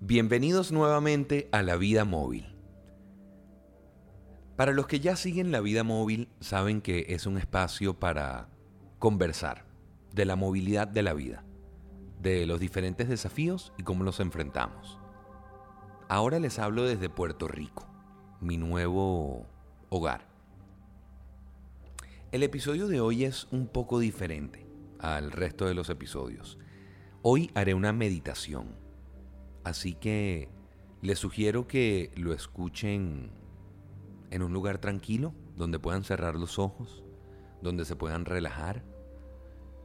Bienvenidos nuevamente a La Vida Móvil. Para los que ya siguen La Vida Móvil, saben que es un espacio para conversar de la movilidad de la vida, de los diferentes desafíos y cómo los enfrentamos. Ahora les hablo desde Puerto Rico, mi nuevo hogar. El episodio de hoy es un poco diferente al resto de los episodios. Hoy haré una meditación, así que les sugiero que lo escuchen en un lugar tranquilo, donde puedan cerrar los ojos, donde se puedan relajar,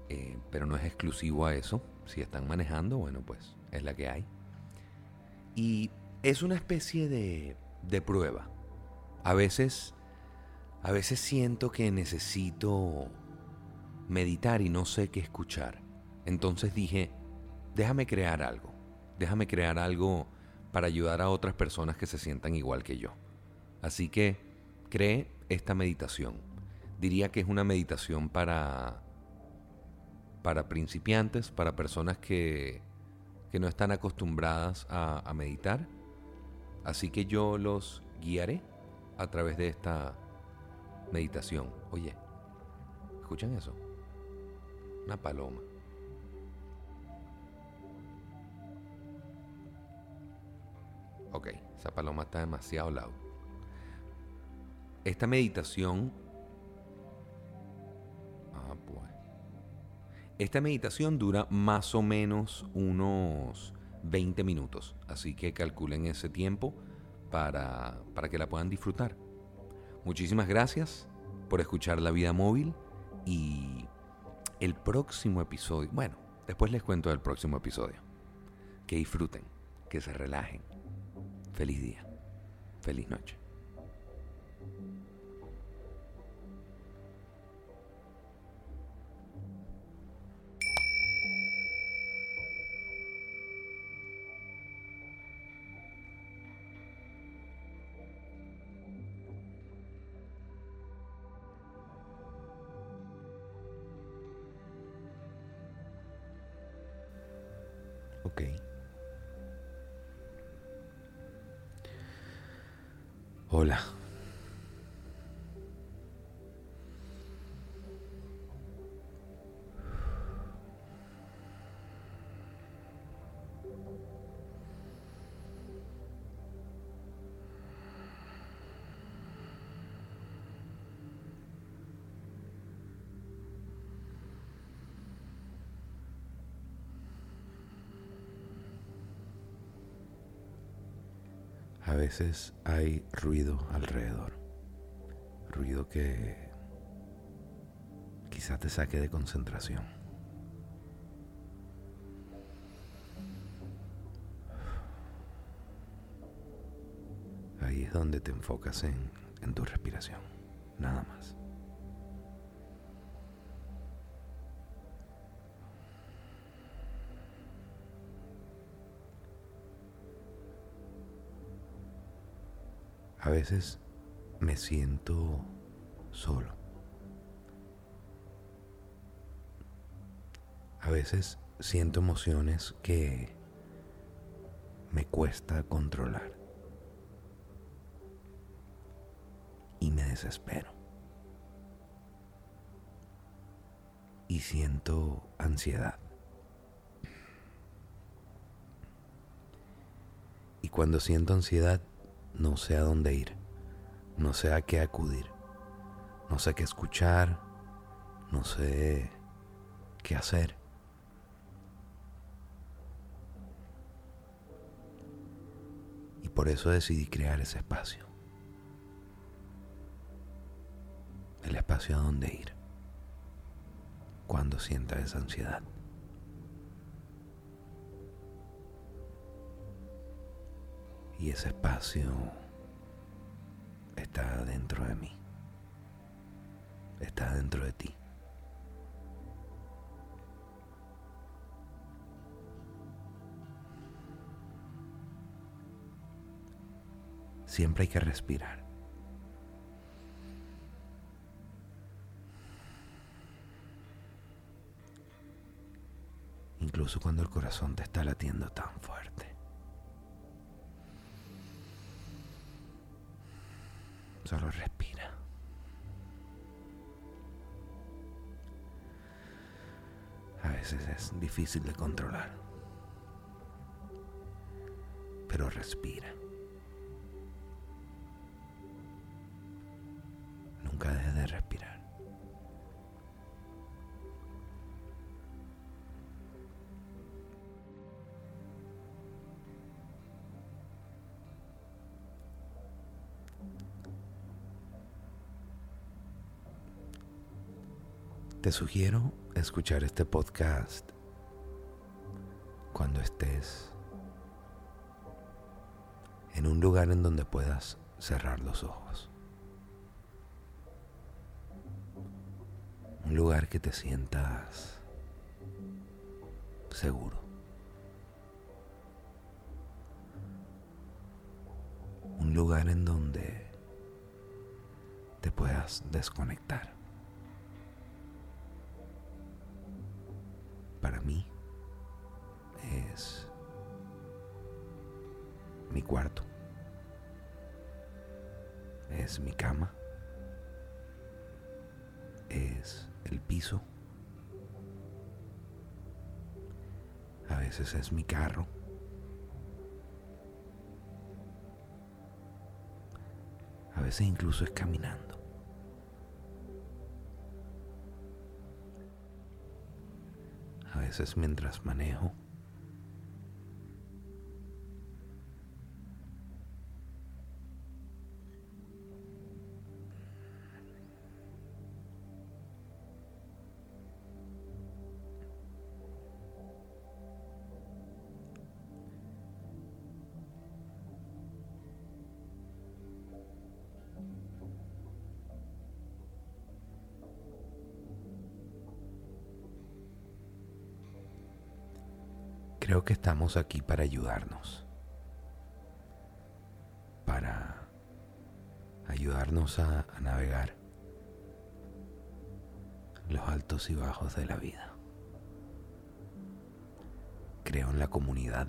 eh, pero no es exclusivo a eso. Si están manejando, bueno, pues es la que hay. Y es una especie de, de prueba. A veces, a veces siento que necesito meditar y no sé qué escuchar. Entonces dije, déjame crear algo. Déjame crear algo para ayudar a otras personas que se sientan igual que yo. Así que cree esta meditación. Diría que es una meditación para para principiantes, para personas que, que no están acostumbradas a, a meditar. Así que yo los guiaré a través de esta meditación. Oye, ¿escuchan eso? Una paloma. Ok, esa paloma está demasiado loud. Esta meditación... Ah, pues. Esta meditación dura más o menos unos 20 minutos, así que calculen ese tiempo para, para que la puedan disfrutar. Muchísimas gracias por escuchar La Vida Móvil y el próximo episodio, bueno, después les cuento del próximo episodio. Que disfruten, que se relajen. Feliz día, feliz noche. Hola. A veces hay ruido alrededor. Ruido que quizás te saque de concentración. Ahí es donde te enfocas en, en tu respiración. Nada más. A veces me siento solo. A veces siento emociones que me cuesta controlar. Y me desespero. Y siento ansiedad. Y cuando siento ansiedad, no sé a dónde ir, no sé a qué acudir, no sé qué escuchar, no sé qué hacer. Y por eso decidí crear ese espacio. El espacio a donde ir cuando sienta esa ansiedad. Y ese espacio está dentro de mí. Está dentro de ti. Siempre hay que respirar. Incluso cuando el corazón te está latiendo tan fuerte. Solo respira. A veces es difícil de controlar. Pero respira. Te sugiero escuchar este podcast cuando estés en un lugar en donde puedas cerrar los ojos. Un lugar que te sientas seguro. Un lugar en donde te puedas desconectar. Mi cuarto, es mi cama, es el piso, a veces es mi carro. A veces incluso es caminando. veces mientras manejo. Creo que estamos aquí para ayudarnos, para ayudarnos a, navegar los altos y bajos de la vida. Creo en la comunidad,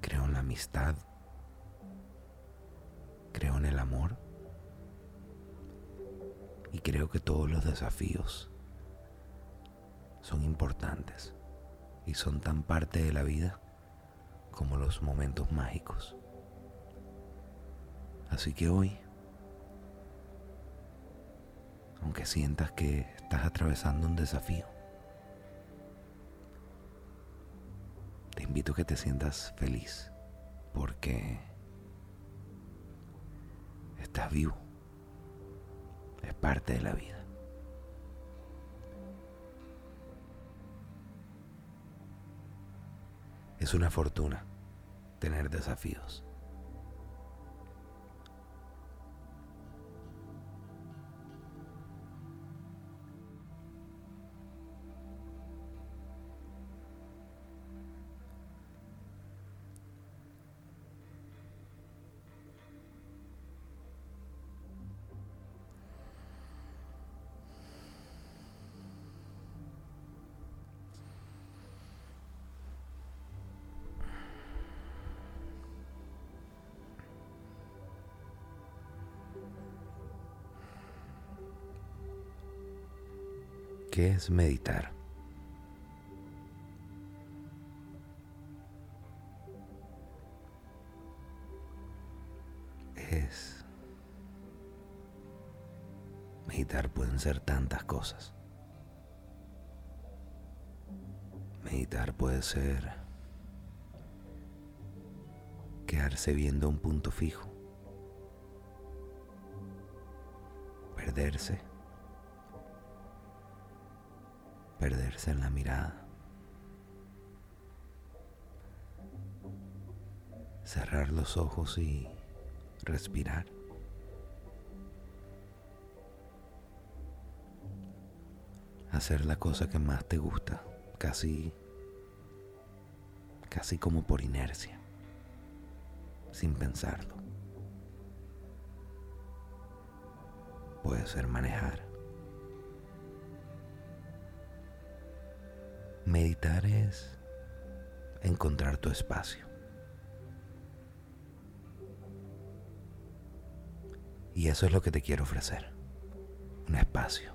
creo en la amistad, creo en el amor. Y creo que todos los desafíos son importantes y son tan parte de la vida como los momentos mágicos. Así que hoy, aunque sientas que estás atravesando un desafío, te invito a que te sientas feliz porque estás vivo. Es parte de la vida. Es una fortuna tener desafíos. ¿Qué es meditar? Es... Meditar pueden ser tantas cosas. Meditar puede ser quedarse viendo un punto fijo, perderse perderse en la mirada. Cerrar los ojos y respirar. Hacer la cosa que más te gusta, casi casi como por inercia, sin pensarlo. Puede ser manejar Meditar es encontrar tu espacio. Y eso es lo que te quiero ofrecer. Un espacio.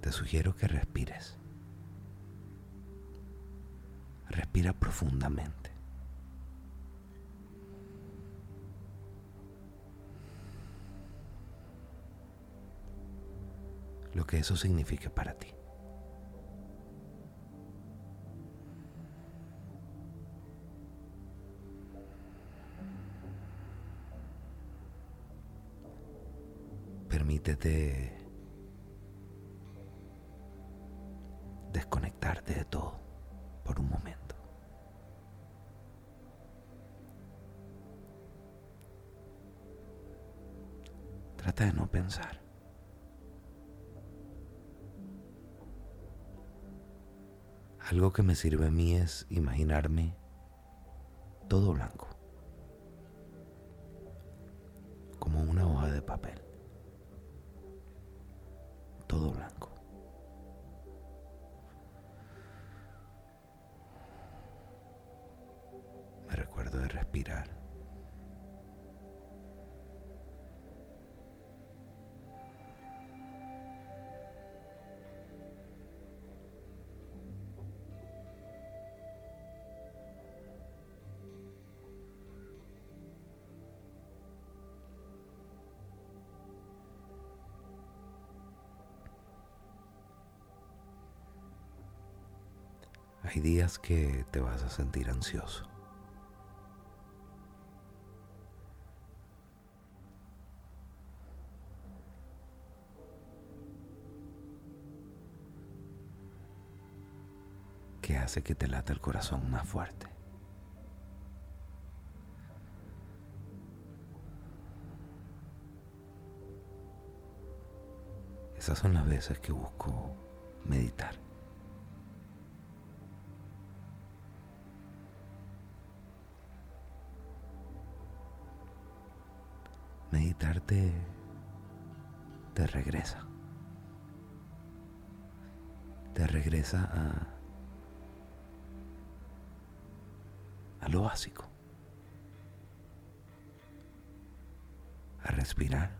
Te sugiero que respires. Respira profundamente. Lo que eso signifique para ti. Permítete desconectarte de todo por un momento. Trata de no pensar. Algo que me sirve a mí es imaginarme todo blanco, Hay días que te vas a sentir ansioso. que hace que te lata el corazón más fuerte. Esas son las veces que busco meditar. Meditarte te regresa. Te regresa a, a lo básico. A respirar.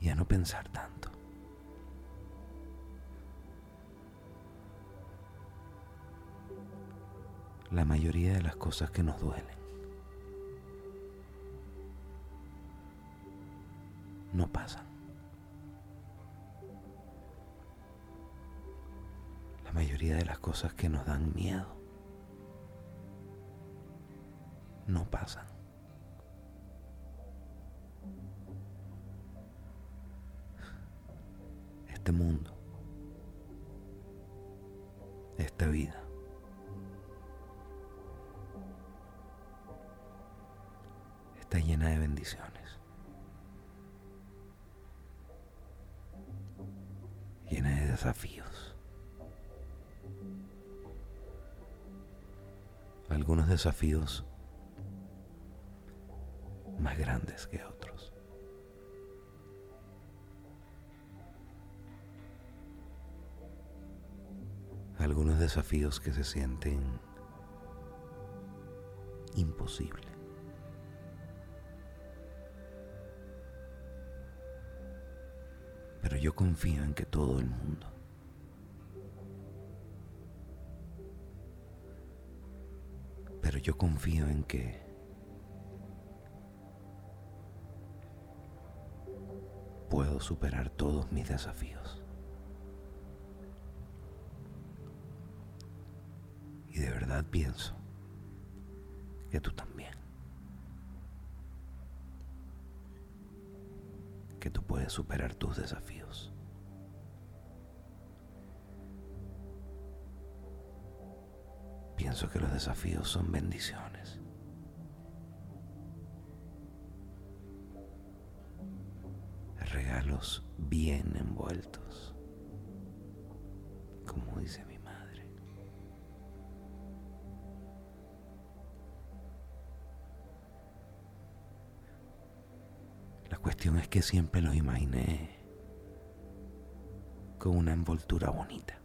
Y a no pensar tanto. La mayoría de las cosas que nos duelen. No pasan. La mayoría de las cosas que nos dan miedo no pasan. Este mundo, esta vida, está llena de bendiciones. Llena de desafíos. Algunos desafíos más grandes que otros. Algunos desafíos que se sienten imposibles. Pero yo confío en que todo el mundo Pero yo confío en que puedo superar todos mis desafíos. Y de verdad pienso que tú también. Que tú puedes superar tus desafíos. Pienso que los desafíos son bendiciones. Regalos bien envueltos, como dice mi cuestión es que siempre lo imaginé con una envoltura bonita.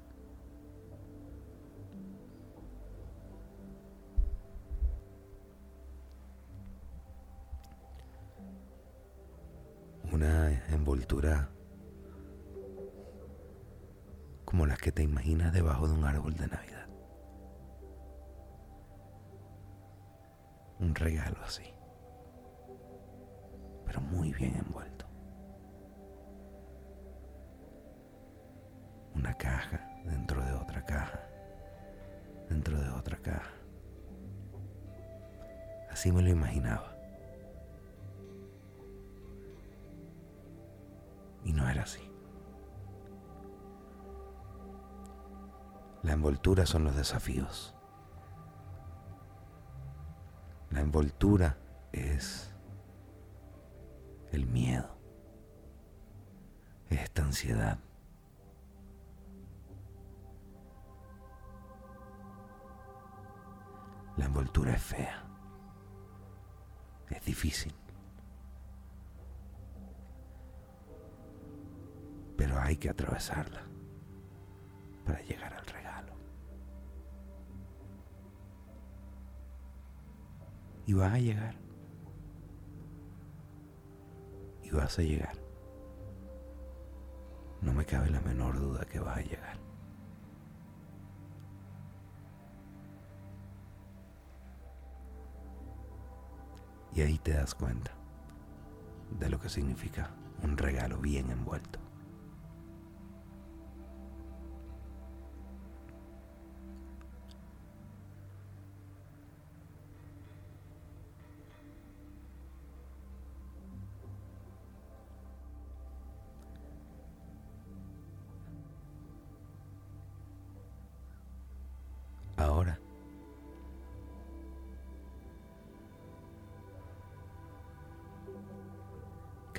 Una envoltura como las que te imaginas debajo de un árbol de Navidad. Un regalo así, pero muy bien envuelto. Una caja dentro de otra caja, dentro de otra caja. Así me lo imaginaba. Y no era así. La envoltura son los desafíos. La envoltura es el miedo, es esta ansiedad. La envoltura es fea, es difícil, pero hay que atravesarla para llegar al regalo. Y vas a llegar. Y vas a llegar. No me cabe la menor duda que vas a llegar. Y ahí te das cuenta de lo que significa un regalo bien envuelto.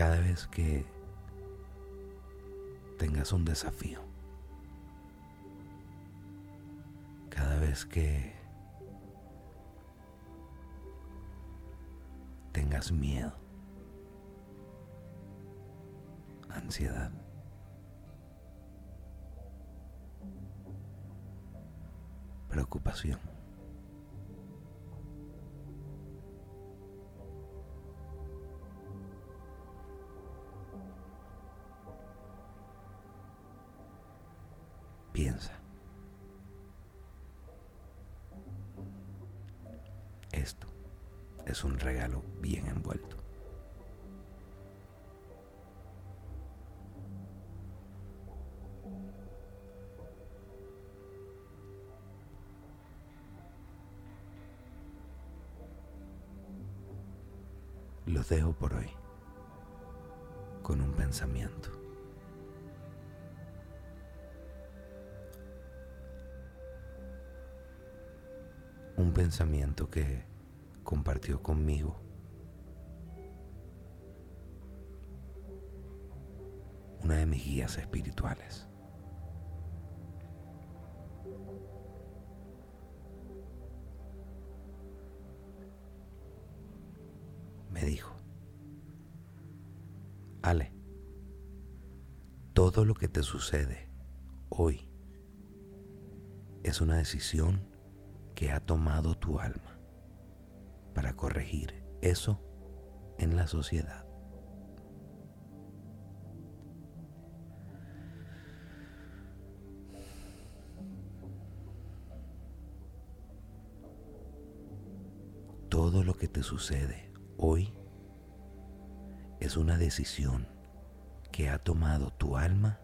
Cada vez que tengas un desafío, cada vez que tengas miedo, ansiedad, preocupación. Piensa. Esto es un regalo bien envuelto. Los dejo por hoy con un pensamiento. Un pensamiento que compartió conmigo una de mis guías espirituales. me dijo, Ale, todo lo que te sucede hoy es una decisión que ha tomado tu alma para corregir eso en la sociedad. Todo lo que te sucede Hoy es una decisión que ha tomado tu alma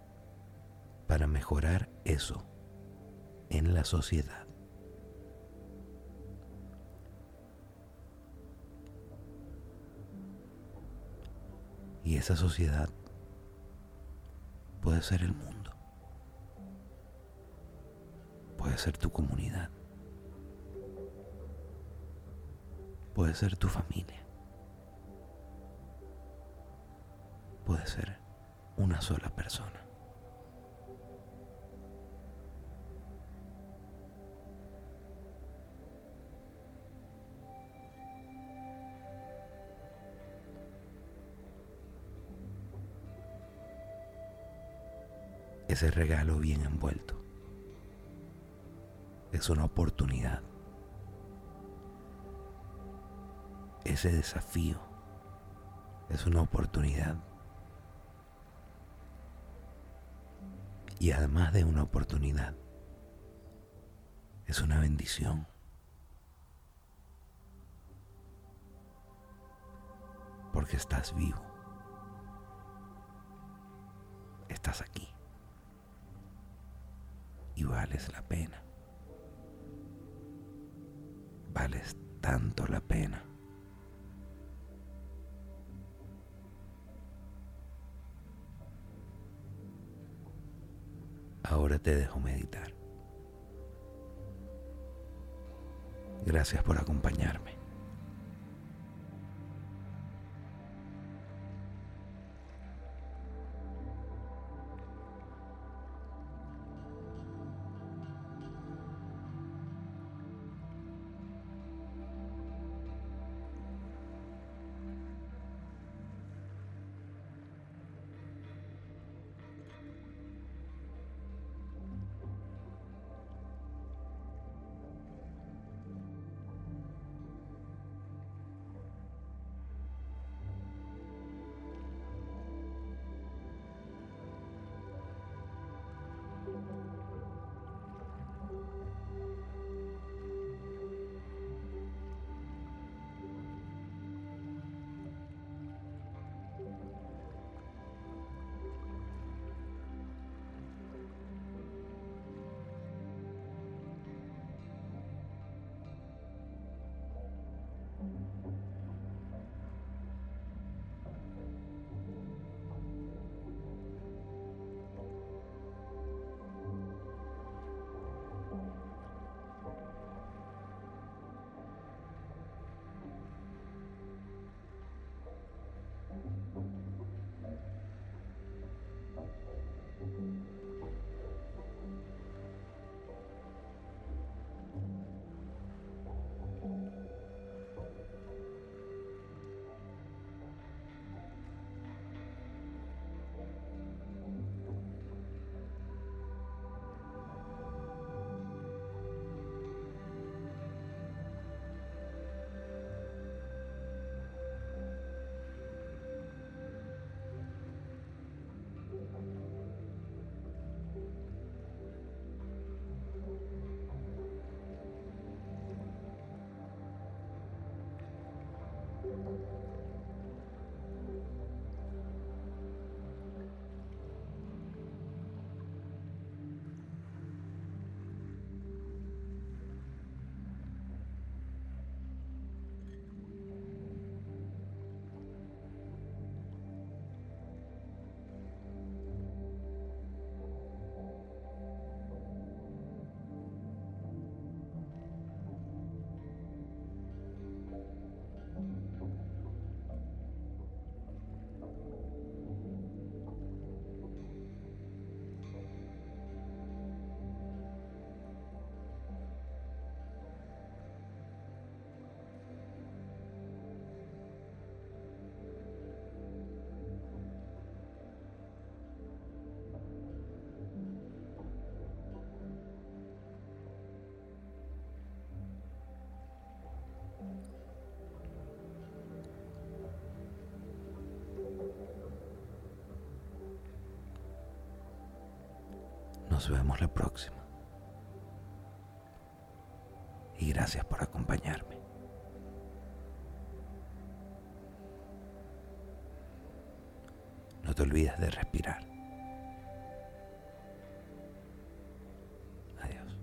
para mejorar eso en la sociedad. Y esa sociedad puede ser el mundo, puede ser tu comunidad, puede ser tu familia. puede ser una sola persona. Ese regalo bien envuelto. Es una oportunidad. Ese desafío es una oportunidad. Y además de una oportunidad, es una bendición. Porque estás vivo. Estás aquí. Y vales la pena. Vales tanto la pena. Ahora te dejo meditar. Gracias por acompañarme. Nos vemos la próxima. Y gracias por acompañarme. No te olvides de respirar. Adiós.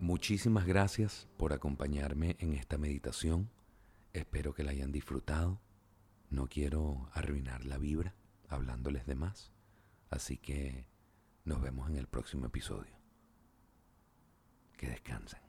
Muchísimas gracias por acompañarme en esta meditación. Espero que la hayan disfrutado. No quiero arruinar la vibra hablándoles de más. Así que nos vemos en el próximo episodio. Que descansen.